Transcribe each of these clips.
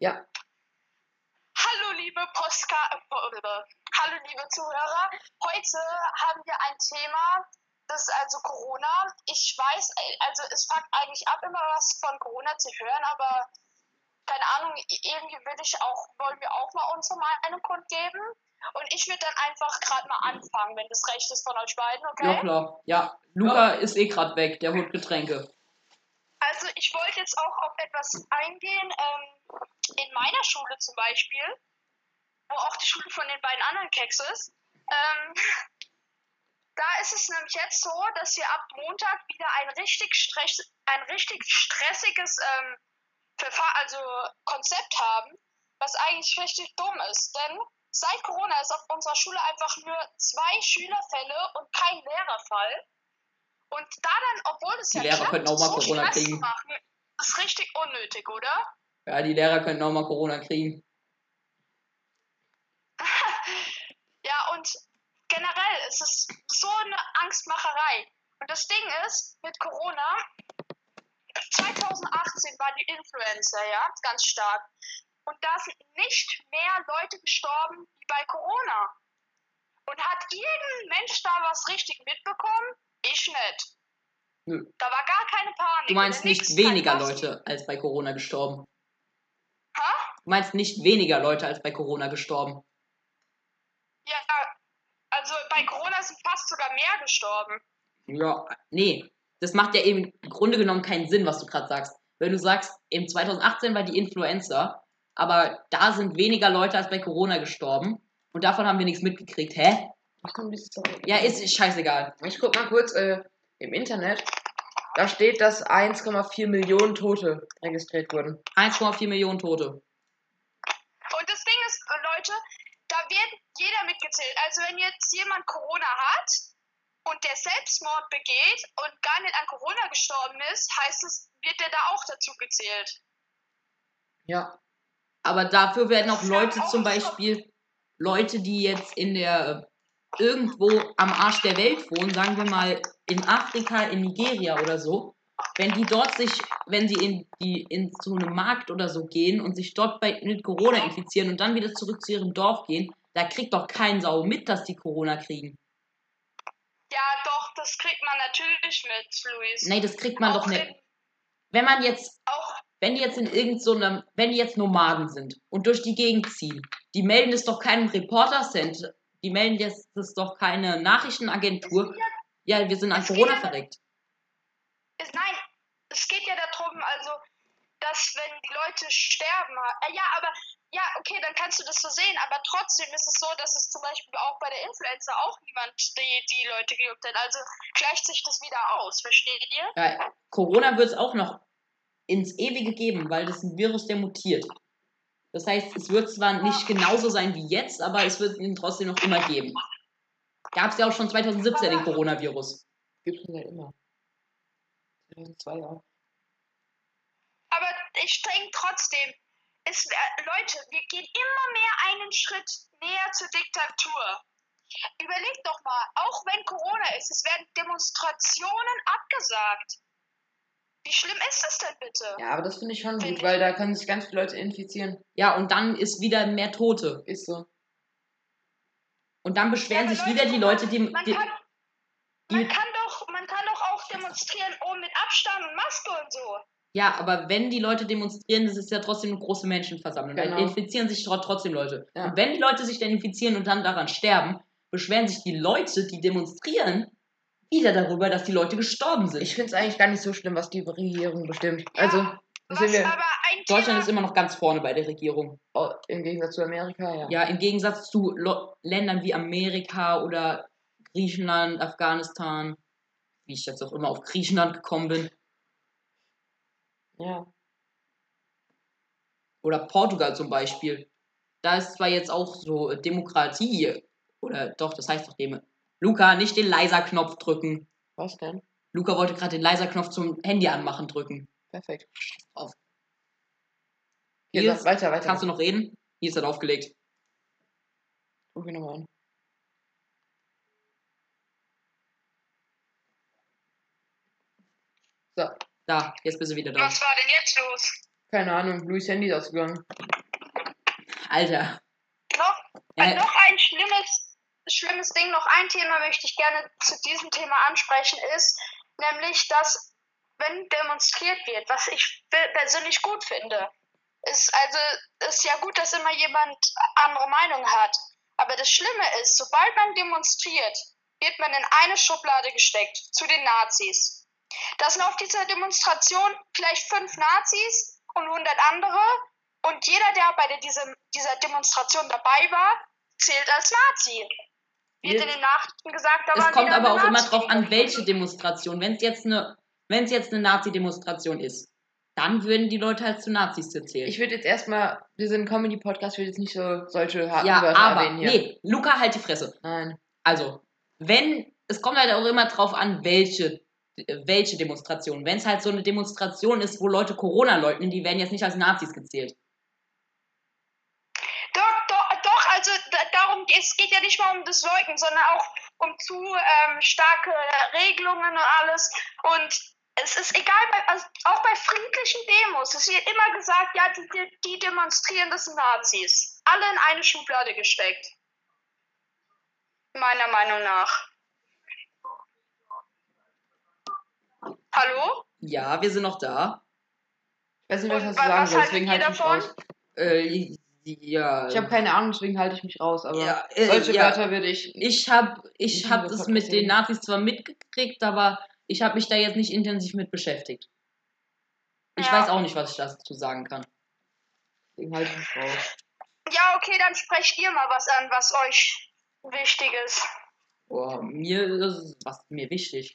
Ja. Hallo liebe Postka äh, Hallo liebe Zuhörer. Heute haben wir ein Thema, das ist also Corona. Ich weiß, also es fuckt eigentlich ab, immer was von Corona zu hören, aber keine Ahnung, irgendwie würde ich auch, wollen wir auch mal unsere Meinung kundgeben. Und ich würde dann einfach gerade mal anfangen, wenn das recht ist von euch beiden, okay? Ja, klar. Ja, Luca ist eh gerade weg, der holt Getränke. Also ich wollte jetzt auch auf etwas eingehen. Ähm, in meiner Schule zum Beispiel, wo auch die Schule von den beiden anderen Keks ist, ähm, da ist es nämlich jetzt so, dass wir ab Montag wieder ein richtig, stress ein richtig stressiges ähm, also Konzept haben, was eigentlich richtig dumm ist. Denn seit Corona ist auf unserer Schule einfach nur zwei Schülerfälle und kein Lehrerfall. Und da dann, obwohl es Die ja Lehrer klappt, könnten auch mal so Corona Stress kriegen. machen, ist richtig unnötig, oder? Ja, die Lehrer könnten auch mal Corona kriegen. ja, und generell ist es so eine Angstmacherei. Und das Ding ist, mit Corona, 2018 war die Influenza, ja, ganz stark. Und da sind nicht mehr Leute gestorben wie bei Corona. Und hat irgendein Mensch da was richtig mitbekommen? Ich nicht. Nö. Da war gar keine Panik. Du meinst nicht weniger. Leute als bei Corona gestorben. Hä? Du meinst nicht weniger Leute als bei Corona gestorben. Ja, also bei Corona sind fast sogar mehr gestorben. Ja, nee. Das macht ja eben im Grunde genommen keinen Sinn, was du gerade sagst. Wenn du sagst, im 2018 war die Influenza, aber da sind weniger Leute als bei Corona gestorben und davon haben wir nichts mitgekriegt. Hä? Ach komm, das ist doch- Ja, ist, scheißegal. Ich guck mal kurz äh, im Internet. Da steht, dass 1,4 Millionen Tote registriert wurden. 1,4 Millionen Tote. Und das Ding ist, äh, Leute, da wird jeder mitgezählt. Also wenn jetzt jemand Corona hat und der Selbstmord begeht und gar nicht an Corona gestorben ist, heißt es, wird der da auch dazu gezählt. Ja. Aber dafür werden auch Leute auch zum. Beispiel, Leute, die jetzt in der äh, irgendwo am Arsch der Welt wohnen, sagen wir mal in Afrika, in Nigeria oder so, wenn die dort sich, wenn sie in die in so einen Markt oder so gehen und sich dort bei, mit Corona infizieren und dann wieder zurück zu ihrem Dorf gehen, da kriegt doch kein Sau mit, dass die Corona kriegen. Ja, doch, das kriegt man natürlich mit, Luis. Nee, das kriegt man auch doch nicht. Wenn man jetzt auch, wenn die jetzt in irgendeinem, so einem- wenn die jetzt Nomaden sind und durch die Gegend ziehen, die melden das doch keinem Reporter-Center, die melden jetzt das doch keine Nachrichtenagentur. Ja, wir sind an Es Corona ja- verreckt. es, nein, es geht ja darum, also, dass wenn die Leute sterben, äh, ja, aber, ja, okay, dann kannst du das so sehen, aber trotzdem ist es so, dass es zum Beispiel auch bei der Influenza auch niemand die, die Leute gejuckt hat. Also gleicht sich das wieder aus, versteht ihr? Ja, Corona wird es auch noch ins Ewige geben, weil das ist ein Virus, der mutiert. Das heißt, es wird zwar nicht genauso sein wie jetzt, aber es wird ihn trotzdem noch immer geben. Gab es ja auch schon 2017 den Coronavirus. Gibt's schon seit immer. 2002 auch. Aber ich denke trotzdem, es, äh, Leute, wir gehen immer mehr einen Schritt näher zur Diktatur. Überlegt doch mal, auch wenn Corona ist, es werden Demonstrationen abgesagt. Wie schlimm ist das denn bitte? Ja, aber das finde ich schon Find gut, ich- weil da können sich ganz viele Leute infizieren. Ja, und dann ist wieder mehr Tote. Ist so. Und dann beschweren Ja, sich aber wieder die Leute, die, Man die, kann, die man, kann doch, man kann doch auch demonstrieren, oh, mit Abstand und Maske und so. Ja, aber wenn die Leute demonstrieren, das ist ja trotzdem eine große Menschenversammlung. Genau. infizieren sich tro- trotzdem Leute. Ja. Und wenn die Leute sich dann infizieren und dann daran sterben, beschweren sich die Leute, die demonstrieren, wieder darüber, dass die Leute gestorben sind. Ich finde es eigentlich gar nicht so schlimm, was die Regierung bestimmt. Also, das Was sind wir aber ein Deutschland ist immer noch ganz vorne bei der Regierung. oh, im Gegensatz zu Amerika, ja. Ja, im Gegensatz zu Lo Ländern wie Amerika oder Griechenland, Afghanistan, wie ich jetzt auch immer auf Griechenland gekommen bin, Ja. oder Portugal zum Beispiel. Da ist zwar jetzt auch so Demokratie, oder doch, das heißt doch Demo. Luca, nicht den Leiser-Knopf drücken. Was denn? Luca wollte gerade den Leiser-Knopf zum Handy anmachen drücken. Perfekt. Auf. Hier, Hier sag, weiter, weiter. Kannst du noch reden? Hier ist das aufgelegt. Ruf ihn nochmal an. So, Da, jetzt bist du wieder da. was war denn jetzt los? keine Ahnung. Luis Handy ist ausgegangen. Alter. Noch, Ja, noch ein schlimmes, schlimmes Ding, noch ein Thema möchte ich gerne zu diesem Thema ansprechen, ist nämlich, dass wenn demonstriert wird, was ich pe- persönlich gut finde, ist also ist ja gut, dass immer jemand andere Meinung hat. Aber das Schlimme ist, sobald man demonstriert, wird man in eine Schublade gesteckt, zu den Nazis. Da sind auf dieser Demonstration vielleicht fünf Nazis und 100 andere und jeder, der bei dieser Demonstration dabei war, zählt als Nazi. Wird Wir- in den Nachrichten gesagt, da Es waren kommt aber auch immer drauf an, welche Demonstration. Wenn es jetzt eine, wenn es jetzt eine Nazi-Demonstration ist, dann würden die Leute halt zu Nazis zählen. Ich würde jetzt erstmal, wir sind ein Comedy-Podcast, ich würde jetzt nicht so solche harten ja, Wörter aber erwähnen hier. nee, Luca halt die Fresse. Nein. Also, wenn, es kommt halt auch immer drauf an, welche, welche Demonstration. Wenn es halt so eine Demonstration ist, wo Leute Corona leugnen, die werden jetzt nicht als Nazis gezählt. Doch, doch, doch also darum, es geht ja nicht mal um das Leugnen, sondern auch um zu ähm, starke Regelungen und alles. Und es ist egal, bei, also auch bei friedlichen Demos, es wird immer gesagt, ja, die, die, die demonstrieren, das sind Nazis. Alle in eine Schublade gesteckt. Meiner Meinung nach. Hallo? Ja, wir sind noch da. Ich weiß nicht, was Und ich wa- dazu sagen was soll, haltet deswegen ihr halte ich mich davon? raus. Äh, ja. Ich habe keine Ahnung, deswegen halte ich mich raus, aber Ja, äh, solche ja. Wörter würde ich. Ich habe ich hab das mit den. Nazis zwar mitgekriegt, aber ich habe mich da jetzt nicht intensiv mit beschäftigt. Ich Ja. weiß auch nicht, was ich dazu sagen kann. Deswegen halte ich mich raus. Ja, okay, dann sprecht ihr mal was an, was euch wichtig ist. Boah, mir ist was mir wichtig.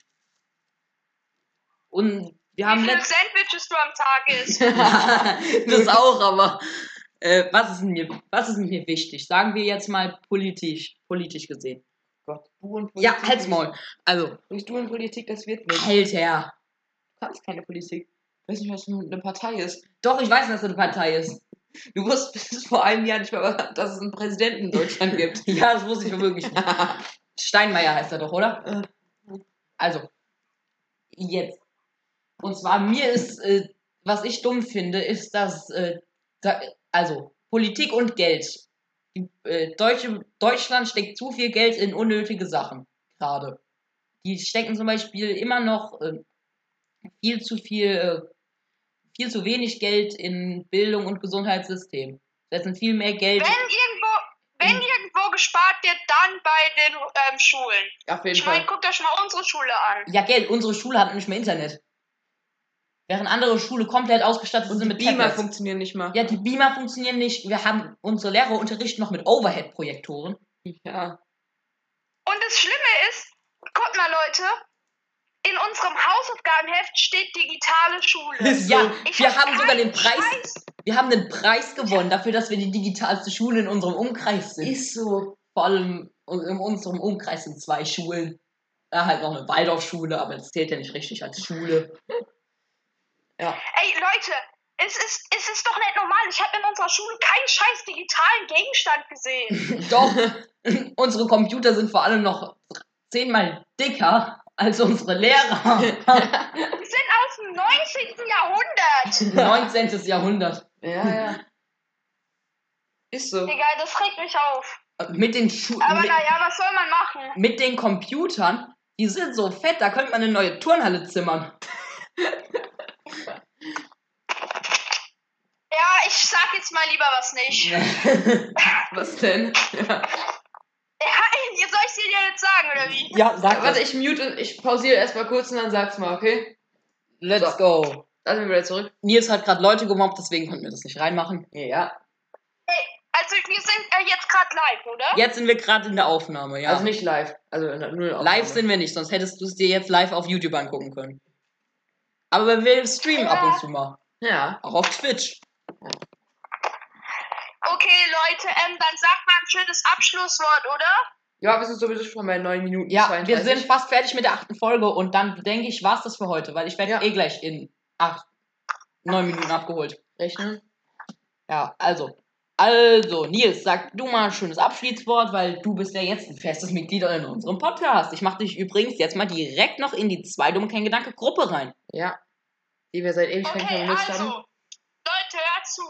Und wir Wie haben viele letzt Sandwiches du am Tag isst. das auch, aber äh, was ist mir was ist mir wichtig? Sagen wir jetzt mal politisch politisch gesehen. Gott, du und Politik. Ja, halt's Maul. Also, Durch du und Politik, das wird nicht. Alter. Du kannst keine Politik. Ich weiß nicht, was eine Partei ist. Doch, ich weiß, dass das eine Partei ist. Du wusstest bis vor einem Jahr nicht mal, dass es einen Präsidenten in Deutschland gibt. Ja, das wusste ich wirklich nicht. Steinmeier heißt er doch, oder? Also, jetzt. Und zwar, mir ist, äh, was ich dumm finde, ist, dass, äh, da, also, Politik und Geld. Die, äh, Deutsche, Deutschland steckt zu viel Geld in unnötige Sachen, gerade. Die stecken zum Beispiel immer noch äh, viel zu viel, äh, viel zu wenig Geld in Bildung und Gesundheitssystem. Setzen viel mehr Geld. Wenn irgendwo, wenn irgendwo gespart wird, dann bei den ähm, Schulen. Auf jeden Ich meine, guckt euch mal unsere Schule an. Ja, Geld, unsere Schule hat nicht mehr Internet. Während andere Schule komplett ausgestattet Und sind die mit Beamer Tablets. funktionieren nicht mal. Ja, die Beamer funktionieren nicht. Wir haben unsere Lehrer unterrichten noch mit Overhead-Projektoren. Ja. Und das Schlimme ist, guckt mal, Leute, in unserem Hausaufgabenheft steht digitale Schule. Ist Ja, so. Ich wir hab haben sogar den Preis. Scheiß. Wir haben den Preis gewonnen dafür, dass wir die digitalste Schule in unserem Umkreis sind. Ist so. Vor allem in unserem Umkreis sind zwei Schulen. Da halt noch eine Waldorfschule, aber das zählt ja nicht richtig als Schule. Ey, Leute, es ist, es ist doch nicht normal. Ich habe in unserer Schule keinen scheiß digitalen Gegenstand gesehen. Doch, unsere Computer sind vor allem noch zehnmal dicker als unsere Lehrer. Die sind aus dem 19. Jahrhundert. 19. Jahrhundert. Ja, ja. Ist so. Digga, das regt mich auf. Mit den, Schu Aber naja, was soll man machen? mit den Computern, die sind so fett, da könnte man eine neue Turnhalle zimmern. Ja, ich sag jetzt mal lieber was nicht. Ja, Was denn? Ja. ey, soll ich dir jetzt sagen, oder wie? ja, sag Warte, was. ich mute, ich pausiere erstmal kurz und dann sag's mal, okay? Let's So. go. Dann sind wir wieder zurück. Nils hat gerade Leute gemobbt, deswegen konnten wir das nicht reinmachen. Ja. Also, wir sind äh, jetzt gerade live, oder? Jetzt sind wir gerade in der Aufnahme, ja. Also nicht live. Also nur eine live Aufnahme. sind wir nicht, sonst hättest du es dir jetzt live auf YouTube angucken können. Aber wir streamen ab und zu mal. Ja. Auch auf Twitch. Okay, Leute, ähm, dann sagt mal ein schönes Abschlusswort, oder? Ja, wir sind sowieso schon bei 9 Minuten. Ja, 32. wir sind fast fertig mit der achten Folge und dann denke ich, war's das für heute, weil ich werde Ja. eh gleich in acht, neun Minuten abgeholt. Rechnen. Ja, also. Also, Nils, sag du mal ein schönes Abschiedswort, weil du bist ja jetzt ein festes Mitglied in unserem Podcast. Ich mache dich übrigens jetzt mal direkt noch in die zwei dumme kein Gedanke Gruppe rein. Ja. Die wir seit Ewigkeiten Okay, vermisst also, haben. Dazu.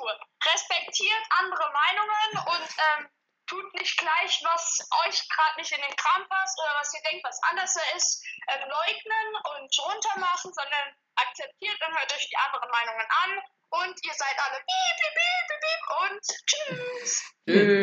Respektiert andere Meinungen und ähm, tut nicht gleich, was euch gerade nicht in den Kram passt oder was ihr denkt, was anders ist, ähm, leugnen und runtermachen, sondern akzeptiert und hört euch die anderen Meinungen an. Und ihr seid alle piep, piep, piep, piep und tschüss. Tschüss.